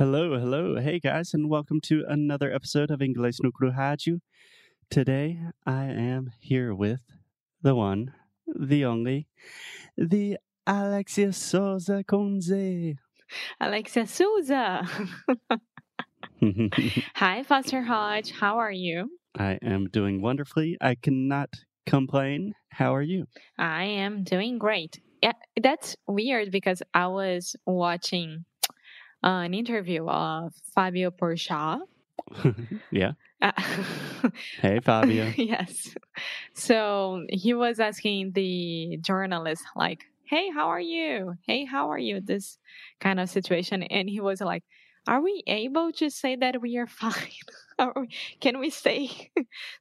Hello, hello. Hey guys, and welcome to another episode of Inglês no Rádio. Today I am here with the one, the only, the Alexia Souza Conze. Alexia Souza. Hi, Foster Hodge. How are you? I am doing wonderfully. I cannot complain. How are you? I am doing great. Yeah, that's weird because I was watching uh, an interview of Fabio Porchat. yeah. Uh, Hey, Fabio. yes. So he was asking the journalist, like, hey, how are you? Hey, how are you? This kind of situation. And he was like, are we able to say that we are fine? Are we- Can we say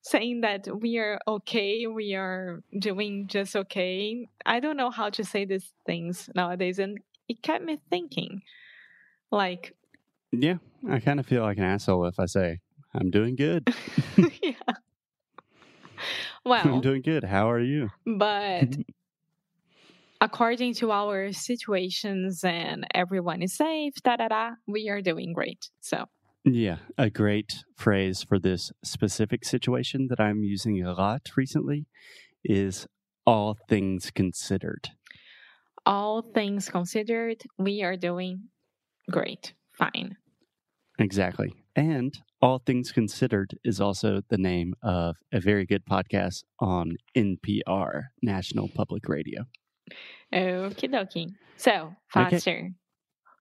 saying that we are okay? We are doing just okay. I don't know how to say these things nowadays, and it kept me thinking, like, Yeah, I kind of feel like an asshole if I say I'm doing good. yeah. Well, I'm doing good. How are you? but according to our situations and everyone is safe, da da da, we are doing great. So Yeah, a great phrase for this specific situation that I'm using a lot recently is all things considered. all things considered, we are doing great, fine. Exactly. And all things considered is also the name of a very good podcast on NPR, National Public Radio. Okie dokie. So, Foster,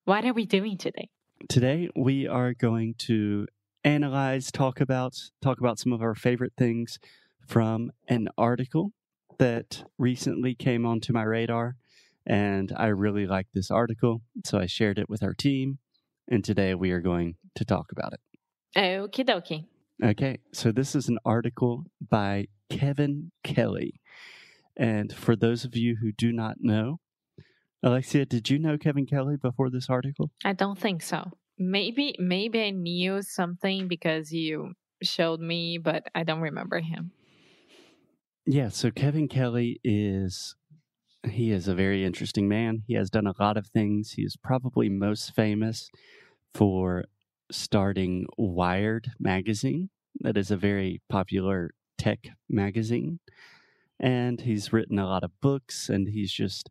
what are we doing today? Today we are going to analyze, talk about talk about some of our favorite things from an article that recently came onto my radar and I really liked this article, so I shared it with our team and today we are going to talk about it. Okie dokie. Okay, so this is an article by Kevin Kelly. And for those of you who do not know, Alexia, did you know Kevin Kelly before this article? I don't think so. Maybe maybe I knew something because you showed me, but I don't remember him. Yeah, so Kevin Kelly is he is a very interesting man. He has done a lot of things. He is probably most famous for starting Wired magazine. That is a very popular tech magazine. And he's written a lot of books and he's just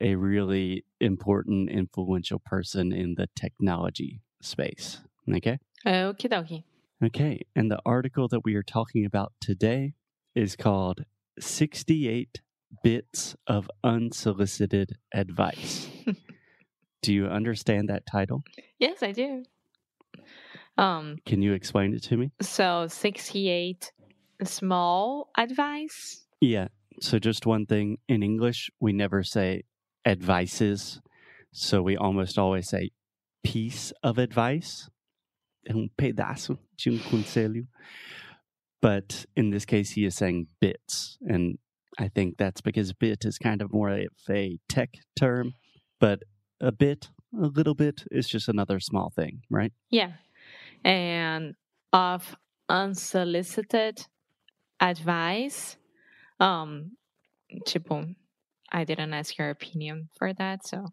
a really important influential person in the technology space. Okay? Okie dokie. Okay, and the article that we are talking about today is called 68 Bits of Unsolicited Advice. do you understand that title? Yes, I do. Um, Can you explain it to me? so 68 small advice. Yeah, so just one thing in English, we never say advices, so we almost always say piece of advice. Um pedaço de um conselho. But in this case, he is saying bits. And I think that's because bit is kind of more of a tech term, but a bit, a little bit is just another small thing, right? Yeah. And of unsolicited advice. Um tipo, I didn't ask your opinion for that, so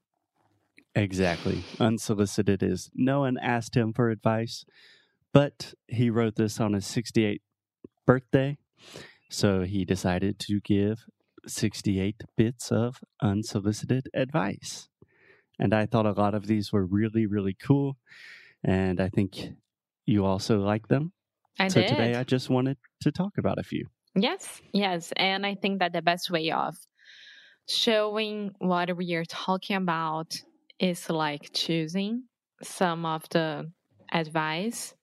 Exactly. Unsolicited is no one asked him for advice, but he wrote this on his 68th birthday. So he decided to give 68 bits of unsolicited advice. And I thought a lot of these were really, really cool. And I think you also like them. I so did. today I just wanted to talk about a few. Yes, yes. And I think that the best way of showing what we are talking about is like choosing some of the advice,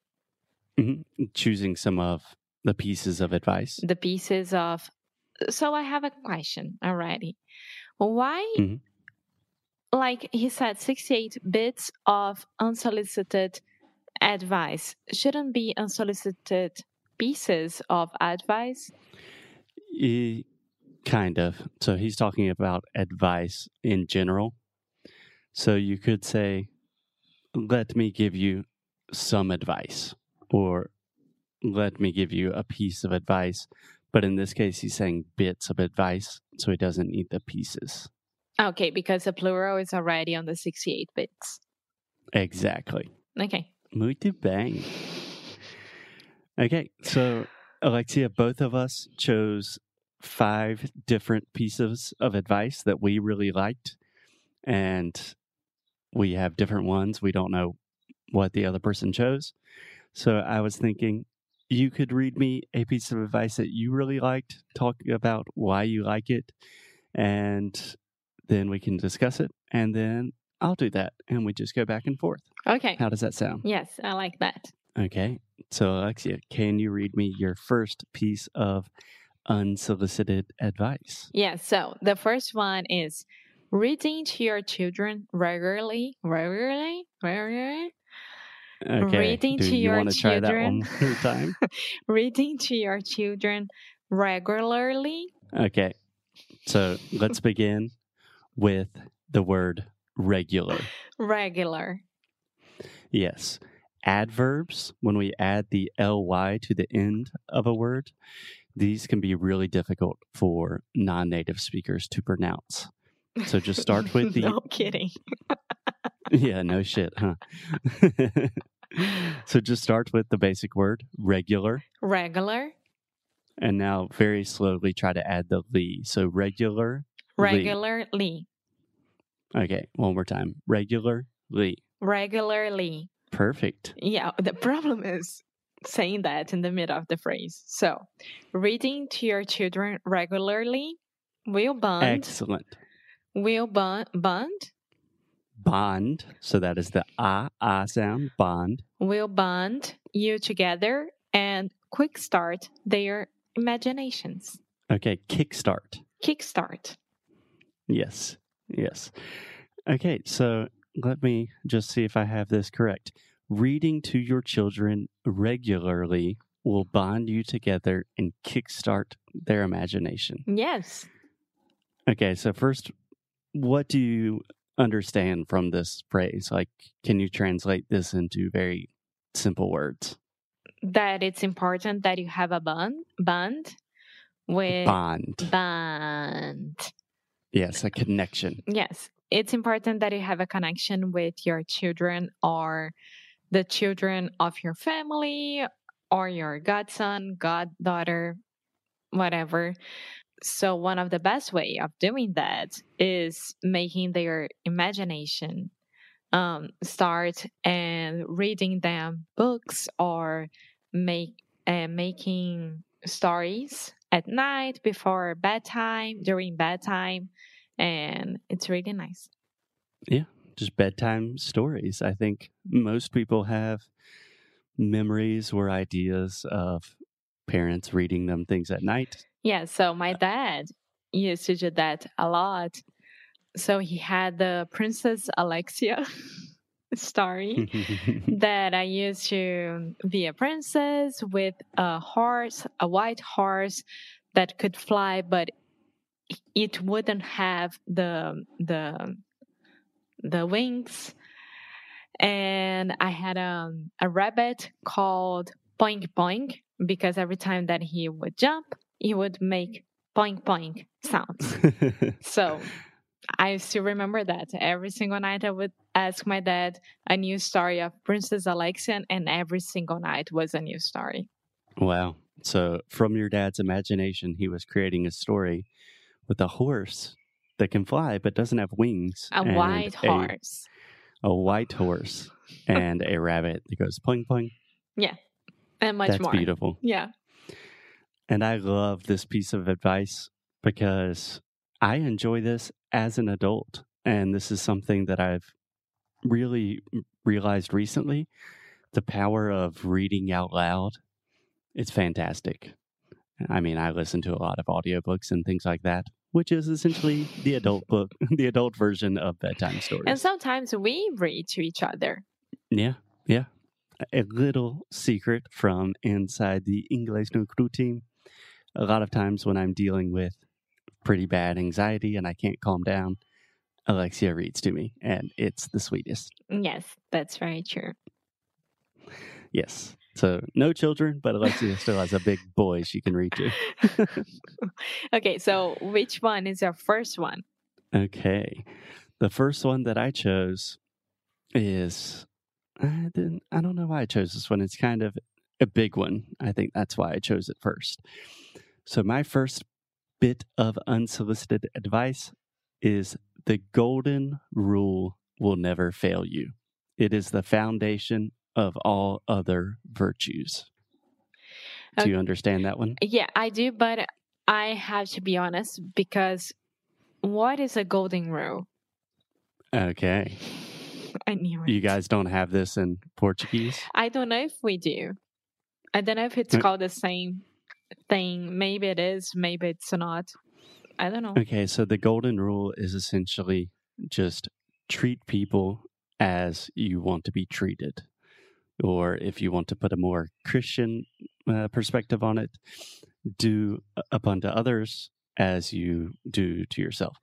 Mhm. Choosing some of the pieces of advice. the pieces of. So I have a question already. Why, Mhm. like he said, 68 bits of unsolicited advice shouldn't be unsolicited pieces of advice? Eh, kind of. So he's talking about advice in general. So you could say, let me give you some advice, or let me give you a piece of advice. But in this case, he's saying bits of advice, so he doesn't need the pieces. Okay, because the plural is already on the 68 bits. Exactly. Okay. Muito bem. Okay, so Alexia, both of us chose five different pieces of advice that we really liked, and we have different ones. We don't know what the other person chose. So I was thinking you could read me a piece of advice that you really liked, talk about why you like it, and then we can discuss it. And then I'll do that, and we just go back and forth. Okay. How does that sound? Yes, I like that. Okay. So, Alexia, can you read me your first piece of unsolicited advice? Yeah, so the first one is reading to your children regularly, regularly, regularly, Okay. Reading Do to you your want to try that children. one more time? reading to your children regularly. Okay. So, let's begin with the word regular. Regular. Yes. Adverbs, when we add the ly to the end of a word, these can be really difficult for non native speakers to pronounce. So just start with the no kidding. Yeah, no shit, huh? so just start with the basic word, regular, Regular. and now very slowly try to add the ly. So regular, ly. Regularly. Okay, one more time. Regular, ly. Regularly. Perfect. Yeah, the problem is saying that in the middle of the phrase. So, reading to your children regularly will bond, Excellent. will bond, bond, Bond. So that is the ah ah sound. Bond. will bond you together and quick start their imaginations. Okay, kickstart. Kickstart. Yes. Yes. Okay, so let me just see if I have this correct. Reading to your children regularly will bond you together and kickstart their imagination. Yes. Okay, so first, what do you understand from this phrase? Like, can you translate this into very simple words? That it's important that you have a bond, bond with Bond. bond. Yes, a connection. Yes, it's important that you have a connection with your children or the children of your family or your godson, goddaughter, whatever. So one of the best way of doing that is making their imagination um, start and reading them books or make uh, making stories at night before bedtime during bedtime and it's really nice Yeah, Just bedtime stories. I think most people have memories or ideas of parents reading them things at night. Yeah so my dad used to do that a lot so he had the princess alexia story that I used to be a princess with a horse, a white horse that could fly, but it wouldn't have the the the wings. And I had um, a rabbit called Boing Boing because every time that he would jump, he would make boing boing sounds. So I still remember that. Every single night I would ask my dad a new story of Princess Alexia, and every single night was a new story. wow. So, from your dad's imagination, he was creating a story with a horse that can fly but doesn't have wings. A white horse. A, white horse and a rabbit that goes poing poing. Yeah. And much That's more. beautiful. Yeah. And I love this piece of advice because I enjoy this as an adult. And this is something that I've really realized recently the power of reading out loud. It's fantastic. I mean, I listen to a lot of audiobooks and things like that, which is essentially the adult book, the adult version of bedtime stories. And sometimes we read to each other. Yeah, yeah. A little secret from inside the English No Crew team. A lot of times when I'm dealing with pretty bad anxiety and I can't calm down, Alexia reads to me, and it's the sweetest. Yes, that's very true. Yes. So no children, but Alexia still has a big boy she can read to. okay, so which one is your first one? Okay. The first one that I chose is I didn't. I don't know why I chose this one. It's kind of a big one. I think that's why I chose it first. So my first bit of unsolicited advice is the golden rule will never fail you. It is the foundation of all other virtues. Do Okay. you understand that one? Yeah, I do, but I have to be honest because what is a golden rule? Okay. I knew it. You guys don't have this in Portuguese? I don't know if we do. I don't know if it's Uh, called the same thing. Maybe it is, maybe it's not. I don't know. Okay, so the golden rule is essentially just treat people as you want to be treated. Or if you want to put a more Christian uh, perspective on it, do up unto others as you do to yourself.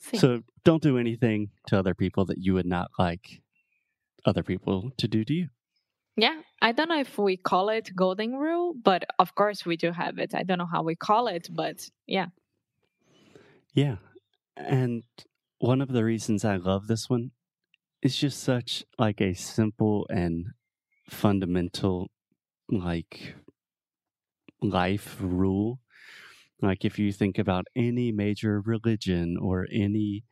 Sim. So don't do anything to other people that you would not like other people to do to you. Yeah, I don't know if we call it golden rule, but of course we do have it. I don't know how we call it, but yeah. Yeah. And one of the reasons I love this one is just such like a simple and fundamental like life rule. Like if you think about any major religion or any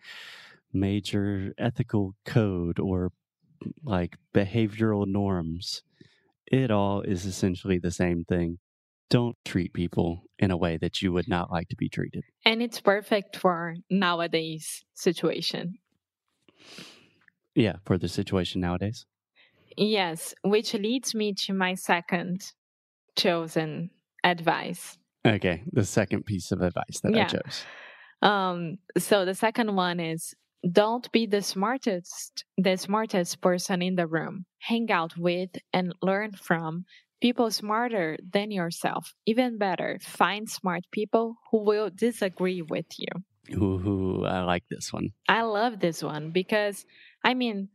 major ethical code or like behavioral norms, it all is essentially the same thing. Don't treat people in a way that you would not like to be treated. And it's perfect for nowadays situation. Yeah, for the situation nowadays. Yes, which leads me to my second chosen advice. Okay, the second piece of advice that I chose. Um, so the second one is don't be the smartest the smartest person in the room. Hang out with and learn from people smarter than yourself. Even better, find smart people who will disagree with you. Ooh, I like this one. I love this one because I mean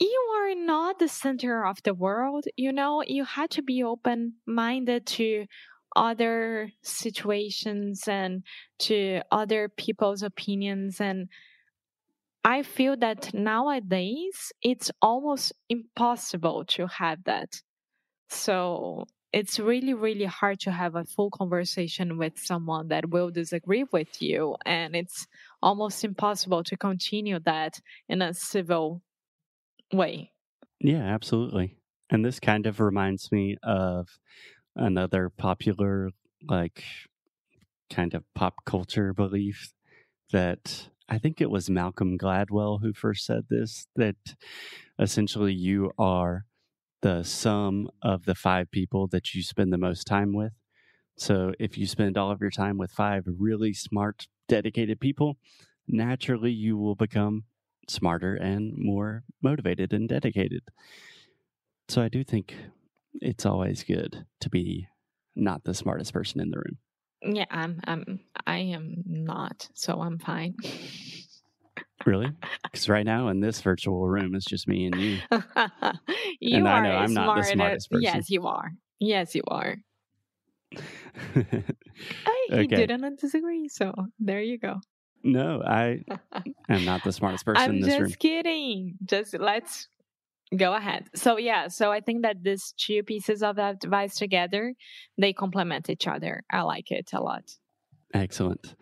you are not the center of the world, you know, you had to be open minded to other situations and to other people's opinions and I feel that nowadays it's almost impossible to have that. So it's really, really hard to have a full conversation with someone that will disagree with you. And it's almost impossible to continue that in a civil way. Yeah, absolutely. And this kind of reminds me of another popular, like, kind of pop culture belief that I think it was Malcolm Gladwell who first said this that essentially you are the sum of the five people that you spend the most time with. So if you spend all of your time with five really smart, dedicated people, naturally you will become smarter and more motivated and dedicated. So I do think it's always good to be not the smartest person in the room. Yeah, I'm I'm I am not, so I'm fine. Really? Because right now in this virtual room, it's just me and you. you And I are know I'm not the smartest person. Yes, you are. Yes, you are. I Okay. didn't disagree, so there you go. no, I am not the smartest person I'm in this just room. kidding. Just let's go ahead. So yeah, so I think that these two pieces of advice together, they complement each other. I like it a lot. Excellent.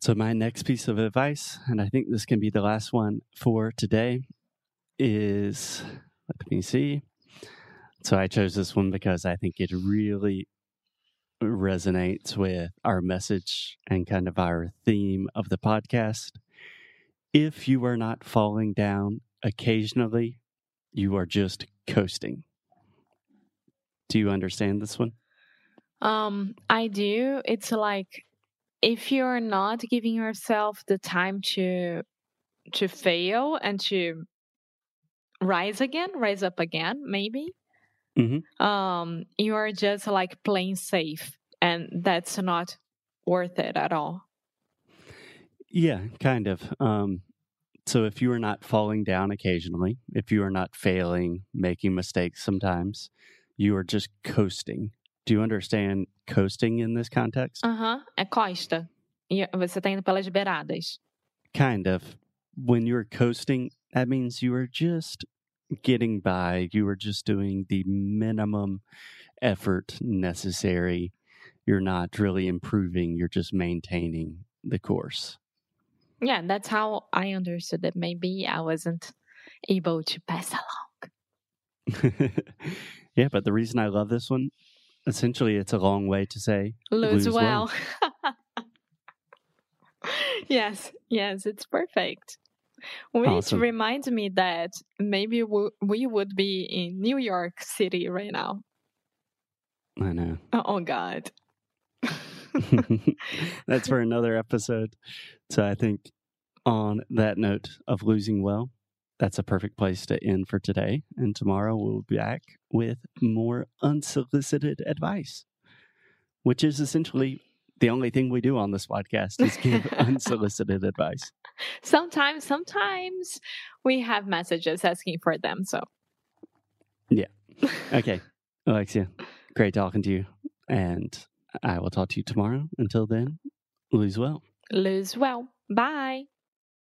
So, my next piece of advice, and I think this can be the last one for today, is let me see. So, I chose this one because I think it really resonates with our message and kind of our theme of the podcast. If you are not falling down occasionally, you are just coasting. Do you understand this one? Um, I do. It's like if you're not giving yourself the time to to fail and to rise again, rise up again, maybe. Mhm. Um, you are just like playing safe, and that's not worth it at all. Yeah, kind of. Um, so if you are not falling down occasionally, if you are not failing, making mistakes sometimes, you are just coasting. Do you understand coasting in this context? Aham, é costa. E você tá indo pelas beiradas. Kind of. When you're coasting, that means you are just getting by. You are just doing the minimum effort necessary. You're not really improving, you're just maintaining the course. Yeah, that's how I understood it. Maybe I wasn't able to pass along. yeah, but the reason I love this one, essentially, it's a long way to say Lose, lose well. well. yes, yes, it's perfect. Which Awesome. reminds me that maybe we, we would be in New York City right now. I know. Oh, oh God. That's for another episode. So I think on that note of losing well, that's a perfect place to end for today. And tomorrow we'll be back with more unsolicited advice, which is essentially the only thing we do on this podcast is give unsolicited advice. sometimes, sometimes we have messages asking for them. So, yeah. Okay, Alexia, great talking to you. And I will talk to you tomorrow. Until then, lose well. lose well. Bye.